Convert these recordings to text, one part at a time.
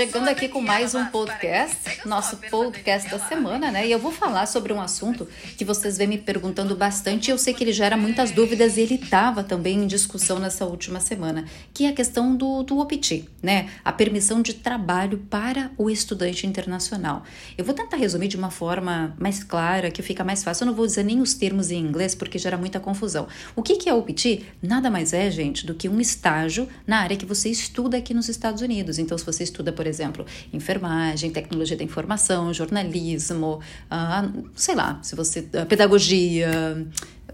chegando aqui com mais um podcast, nosso podcast da semana, né? E eu vou falar sobre um assunto que vocês vêm me perguntando bastante eu sei que ele gera muitas dúvidas e ele estava também em discussão nessa última semana, que é a questão do, do OPT, né? A permissão de trabalho para o estudante internacional. Eu vou tentar resumir de uma forma mais clara, que fica mais fácil. Eu não vou dizer nem os termos em inglês porque gera muita confusão. O que, que é OPT? Nada mais é, gente, do que um estágio na área que você estuda aqui nos Estados Unidos. Então, se você estuda, por exemplo, enfermagem, tecnologia da informação, jornalismo, ah, sei lá, se você ah, pedagogia,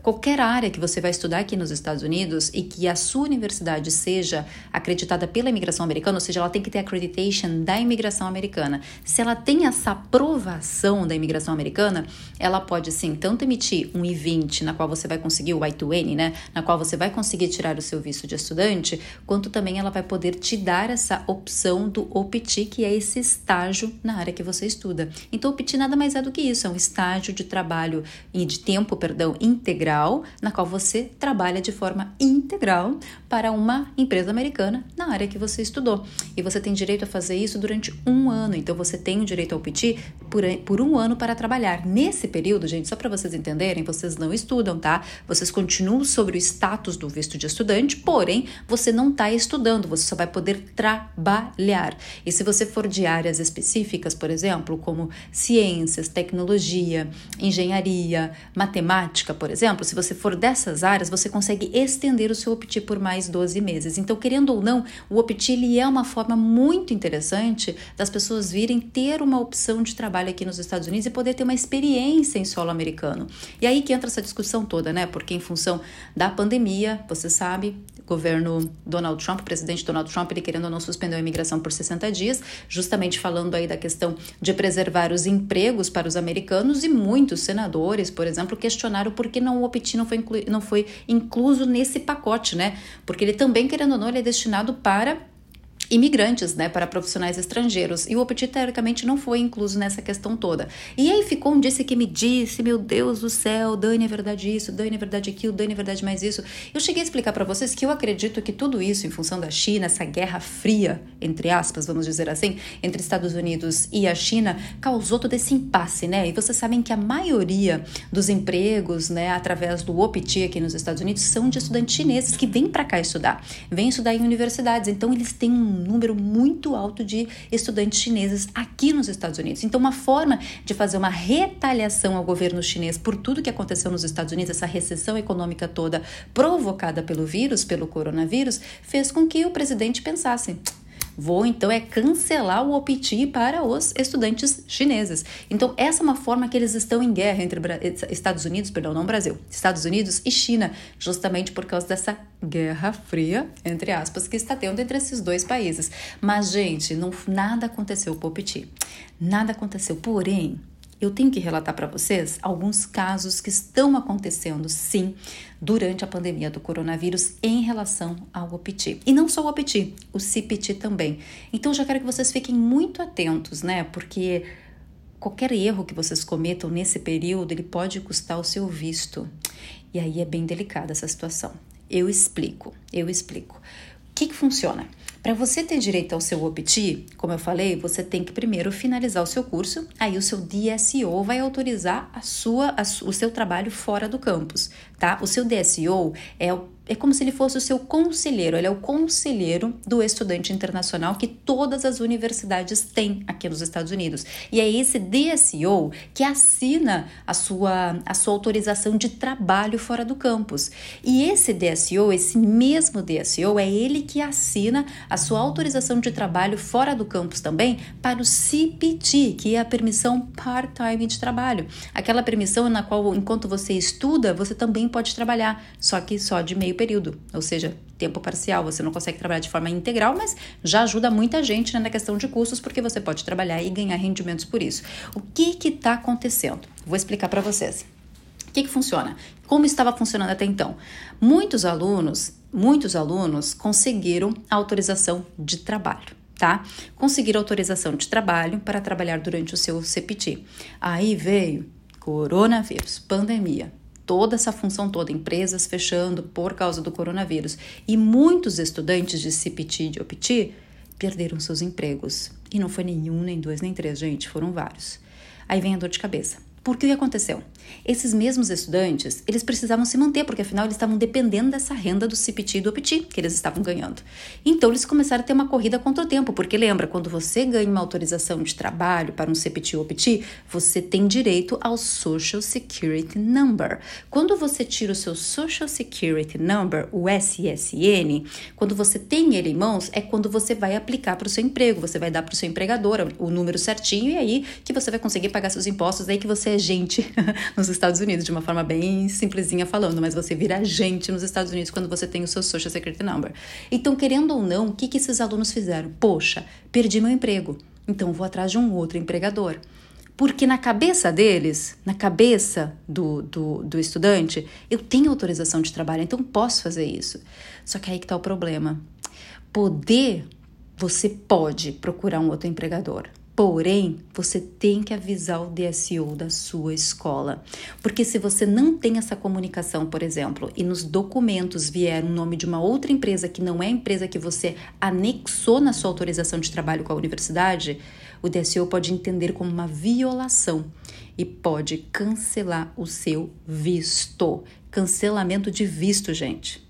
qualquer área que você vai estudar aqui nos Estados Unidos e que a sua universidade seja acreditada pela imigração americana, ou seja, ela tem que ter accreditation da imigração americana. Se ela tem essa aprovação da imigração americana, ela pode sim tanto emitir um I-20, na qual você vai conseguir o I-2N, né, na qual você vai conseguir tirar o seu visto de estudante, quanto também ela vai poder te dar essa opção do OPT, que é esse estágio na área que você estuda. Então, o OPT nada mais é do que isso, é um estágio de trabalho e de tempo, perdão, integral integral, na qual você trabalha de forma integral para uma empresa americana na área que você estudou. E você tem direito a fazer isso durante um ano. Então você tem o direito ao PT por, por um ano para trabalhar. Nesse período, gente, só para vocês entenderem, vocês não estudam, tá? Vocês continuam sobre o status do visto de estudante, porém você não está estudando, você só vai poder trabalhar. E se você for de áreas específicas, por exemplo, como ciências, tecnologia, engenharia, matemática, por exemplo, se você for dessas áreas, você consegue estender o seu OPT por mais 12 meses. Então, querendo ou não, o OPT ele é uma forma muito interessante das pessoas virem ter uma opção de trabalho aqui nos Estados Unidos e poder ter uma experiência em solo americano. E aí que entra essa discussão toda, né? Porque em função da pandemia, você sabe, governo Donald Trump, o presidente Donald Trump, ele querendo ou não suspendeu a imigração por 60 dias, justamente falando aí da questão de preservar os empregos para os americanos e muitos senadores, por exemplo, questionaram por que não o OPT não foi, inclu não foi incluso nesse pacote, né? Porque ele também, querendo ou não, ele é destinado para imigrantes, né, para profissionais estrangeiros. E o OPT, teoricamente, não foi incluso nessa questão toda. E aí ficou um disse que me disse, meu Deus do céu, Dani, é verdade isso, Dani, é verdade aquilo, Dani, é verdade mais isso. Eu cheguei a explicar para vocês que eu acredito que tudo isso, em função da China, essa guerra fria, entre aspas, vamos dizer assim, entre Estados Unidos e a China, causou todo esse impasse, né? E vocês sabem que a maioria dos empregos, né, através do OPT aqui nos Estados Unidos, são de estudantes chineses que vêm para cá estudar, vêm estudar em universidades. Então, eles têm um número muito alto de estudantes chineses aqui nos Estados Unidos. Então, uma forma de fazer uma retaliação ao governo chinês por tudo que aconteceu nos Estados Unidos, essa recessão econômica toda provocada pelo vírus, pelo coronavírus, fez com que o presidente pensasse: Vou então é cancelar o OPT para os estudantes chineses. Então essa é uma forma que eles estão em guerra entre Estados Unidos, perdão, não Brasil, Estados Unidos e China, justamente por causa dessa guerra fria, entre aspas, que está tendo entre esses dois países. Mas gente, não nada aconteceu com o OPT. Nada aconteceu. Porém, eu tenho que relatar para vocês alguns casos que estão acontecendo, sim, durante a pandemia do coronavírus em relação ao OPT. E não só o OPT, o CPT também. Então já quero que vocês fiquem muito atentos, né? Porque qualquer erro que vocês cometam nesse período, ele pode custar o seu visto. E aí é bem delicada essa situação. Eu explico, eu explico. O que, que funciona? Para você ter direito ao seu OPT, como eu falei, você tem que primeiro finalizar o seu curso, aí o seu DSO vai autorizar a sua, a, o seu trabalho fora do campus, tá? O seu DSO é o é como se ele fosse o seu conselheiro, ele é o conselheiro do estudante internacional que todas as universidades têm aqui nos Estados Unidos. E é esse DSO que assina a sua, a sua autorização de trabalho fora do campus. E esse DSO, esse mesmo DSO, é ele que assina a sua autorização de trabalho fora do campus também para o CPT, que é a permissão part-time de trabalho. Aquela permissão na qual, enquanto você estuda, você também pode trabalhar, só que só de meio período, ou seja, tempo parcial. Você não consegue trabalhar de forma integral, mas já ajuda muita gente né, na questão de custos, porque você pode trabalhar e ganhar rendimentos por isso. O que está acontecendo? Vou explicar para vocês. O que, que funciona? Como estava funcionando até então? Muitos alunos, muitos alunos conseguiram autorização de trabalho tá? Conseguiram autorização de trabalho para trabalhar durante o seu CPT. Aí veio coronavírus, pandemia, toda essa função toda, empresas fechando por causa do coronavírus. E muitos estudantes de CPT e de OPT perderam seus empregos. E não foi nenhum, nem dois, nem três, gente, foram vários. Aí vem a dor de cabeça. Por que aconteceu? Esses mesmos estudantes, eles precisavam se manter, porque afinal eles estavam dependendo dessa renda do CPT e do OPT que eles estavam ganhando. Então eles começaram a ter uma corrida contra o tempo, porque lembra, quando você ganha uma autorização de trabalho para um CPT ou OPT, você tem direito ao Social Security Number. Quando você tira o seu Social Security Number, o SSN, quando você tem ele em mãos, é quando você vai aplicar para o seu emprego, você vai dar para o seu empregador o número certinho e aí que você vai conseguir pagar seus impostos, aí que você gente nos Estados Unidos, de uma forma bem simplesinha falando, mas você vira agente nos Estados Unidos quando você tem o seu Social Security Number. Então, querendo ou não, o que, que esses alunos fizeram? Poxa, perdi meu emprego, então vou atrás de um outro empregador. Porque na cabeça deles, na cabeça do, do, do estudante, eu tenho autorização de trabalho, então posso fazer isso. Só que aí que está o problema. Poder, você pode procurar um outro empregador. Porém, você tem que avisar o DSO da sua escola. Porque se você não tem essa comunicação, por exemplo, e nos documentos vier o um nome de uma outra empresa que não é a empresa que você anexou na sua autorização de trabalho com a universidade, o DSO pode entender como uma violação e pode cancelar o seu visto. Cancelamento de visto, gente.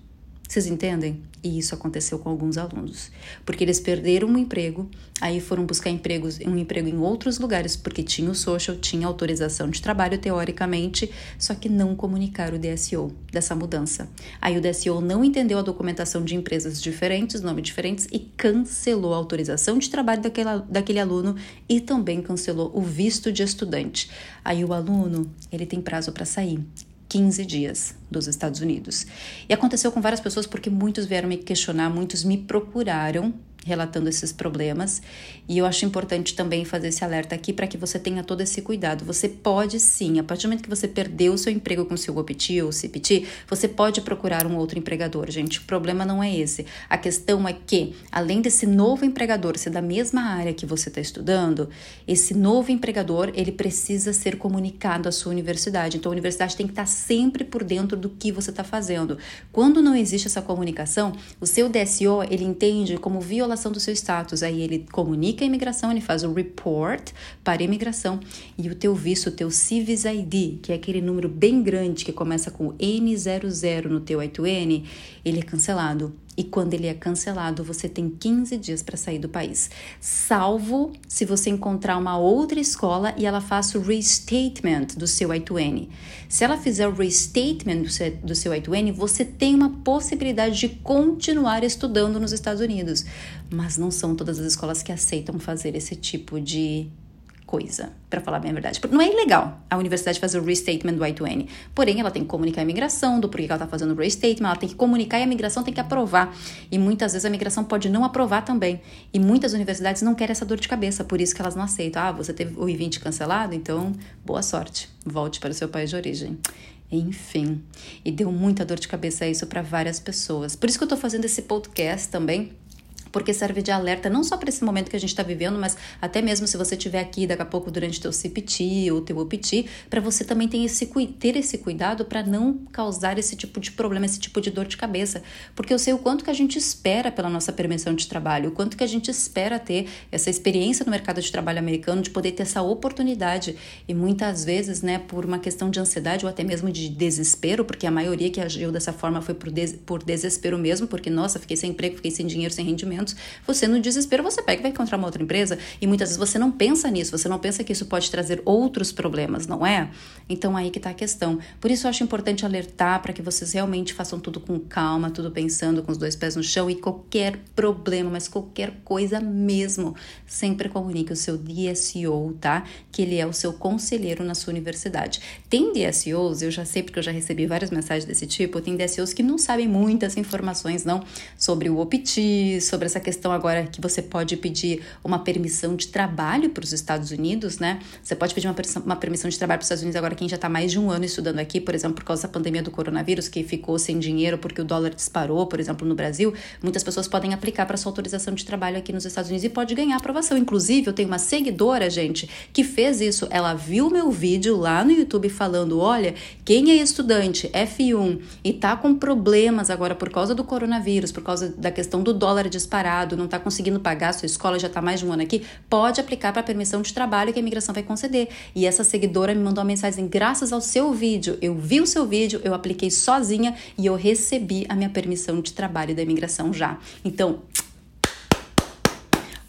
Vocês entendem? E isso aconteceu com alguns alunos, porque eles perderam um emprego, aí foram buscar empregos, um emprego em outros lugares, porque tinha o social, tinha autorização de trabalho teoricamente, só que não comunicaram o DSO dessa mudança. Aí o DSO não entendeu a documentação de empresas diferentes, nomes diferentes, e cancelou a autorização de trabalho daquele, daquele aluno e também cancelou o visto de estudante. Aí o aluno, ele tem prazo para sair. 15 dias dos Estados Unidos. E aconteceu com várias pessoas porque muitos vieram me questionar, muitos me procuraram relatando esses problemas. E eu acho importante também fazer esse alerta aqui para que você tenha todo esse cuidado. Você pode sim, a partir do momento que você perdeu o seu emprego com o seu OPT ou CPT, você pode procurar um outro empregador, gente. O problema não é esse. A questão é que, além desse novo empregador ser da mesma área que você está estudando, esse novo empregador ele precisa ser comunicado à sua universidade. Então a universidade tem que estar sempre por dentro do que você está fazendo. Quando não existe essa comunicação, o seu DSO ele entende como violação informação do seu status. Aí ele comunica a imigração, ele faz o report para a imigração e o teu visto, o teu Civis ID, que é aquele número bem grande que começa com N00 no teu I2N, ele é cancelado. E quando ele é cancelado, você tem 15 dias para sair do país. Salvo se você encontrar uma outra escola e ela faça o restatement do seu I2N. Se ela fizer o restatement do seu, do seu I2N, você tem uma possibilidade de continuar estudando nos Estados Unidos. Mas não são todas as escolas que aceitam fazer esse tipo de coisa, para falar bem a verdade. Não é ilegal a universidade fazer o restatement do I2N, porém ela tem que comunicar a imigração do porquê ela está fazendo o restatement, ela tem que comunicar e a imigração tem que aprovar. E muitas vezes a imigração pode não aprovar também. E muitas universidades não querem essa dor de cabeça, por isso que elas não aceitam. Ah, você teve o I-20 cancelado, então boa sorte, volte para o seu país de origem. Enfim, e deu muita dor de cabeça isso para várias pessoas. Por isso que eu estou fazendo esse podcast também porque serve de alerta não só para esse momento que a gente está vivendo, mas até mesmo se você estiver aqui daqui a pouco durante teu CPT ou teu OPT, para você também ter esse, ter esse cuidado para não causar esse tipo de problema, esse tipo de dor de cabeça, porque eu sei o quanto que a gente espera pela nossa permissão de trabalho, o quanto que a gente espera ter essa experiência no mercado de trabalho americano, de poder ter essa oportunidade. E muitas vezes, né, por uma questão de ansiedade ou até mesmo de desespero, porque a maioria que agiu dessa forma foi por, des por desespero mesmo, porque nossa, fiquei sem emprego, fiquei sem dinheiro, sem rendimento você no desespero você pega e vai encontrar uma outra empresa e muitas vezes você não pensa nisso, você não pensa que isso pode trazer outros problemas, não é? Então aí que está a questão. Por isso eu acho importante alertar para que vocês realmente façam tudo com calma, tudo pensando com os dois pés no chão e qualquer problema, mas qualquer coisa mesmo, sempre comunique o seu DSO, tá? Que ele é o seu conselheiro na sua universidade. Tem DSOs, eu já sei porque eu já recebi várias mensagens desse tipo, tem DSOs que não sabem muitas informações não sobre o OPT, sobre essa questão agora que você pode pedir uma permissão de trabalho para os Estados Unidos, né? Você pode pedir uma, uma permissão de trabalho para os Estados Unidos agora quem já está mais de um ano estudando aqui, por exemplo, por causa da pandemia do coronavírus, que ficou sem dinheiro porque o dólar disparou, por exemplo, no Brasil, muitas pessoas podem aplicar para sua autorização de trabalho aqui nos Estados Unidos e pode ganhar aprovação. Inclusive, eu tenho uma seguidora, gente, que fez isso. Ela viu meu vídeo lá no YouTube falando: olha, quem é estudante F1 e tá com problemas agora por causa do coronavírus, por causa da questão do dólar disparar, parado, não está conseguindo pagar sua escola, já está mais de um ano aqui, pode aplicar para a permissão de trabalho que a imigração vai conceder. E essa seguidora me mandou uma mensagem: graças ao seu vídeo, eu vi o seu vídeo, eu apliquei sozinha e eu recebi a minha permissão de trabalho da imigração já. Então,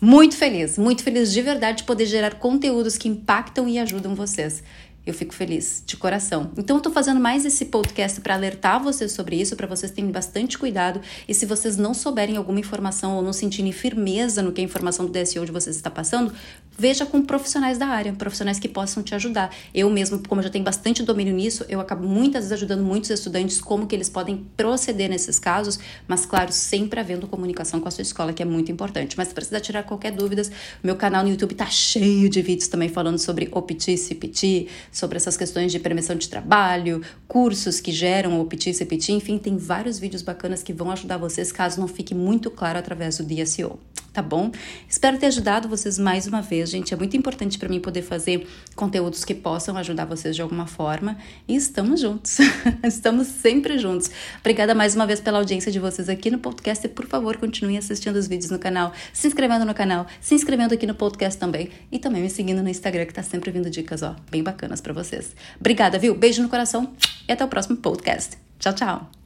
muito feliz, muito feliz de verdade de poder gerar conteúdos que impactam e ajudam vocês. Eu fico feliz, de coração. Então, eu tô fazendo mais esse podcast para alertar vocês sobre isso, para vocês terem bastante cuidado. E se vocês não souberem alguma informação ou não sentirem firmeza no que a informação do DSO de vocês está passando, veja com profissionais da área, profissionais que possam te ajudar. Eu mesmo, como eu já tenho bastante domínio nisso, eu acabo muitas vezes ajudando muitos estudantes como que eles podem proceder nesses casos, mas claro, sempre havendo comunicação com a sua escola, que é muito importante. Mas se precisar tirar qualquer dúvida, meu canal no YouTube tá cheio de vídeos também falando sobre OPT, CPT, sobre essas questões de permissão de trabalho, cursos que geram OPT, CPT, enfim, tem vários vídeos bacanas que vão ajudar vocês caso não fique muito claro através do DSO tá bom? Espero ter ajudado vocês mais uma vez, gente. É muito importante para mim poder fazer conteúdos que possam ajudar vocês de alguma forma. E estamos juntos. estamos sempre juntos. Obrigada mais uma vez pela audiência de vocês aqui no podcast. E por favor, continuem assistindo os vídeos no canal, se inscrevendo no canal, se inscrevendo aqui no podcast também e também me seguindo no Instagram que tá sempre vindo dicas, ó, bem bacanas para vocês. Obrigada, viu? Beijo no coração e até o próximo podcast. Tchau, tchau.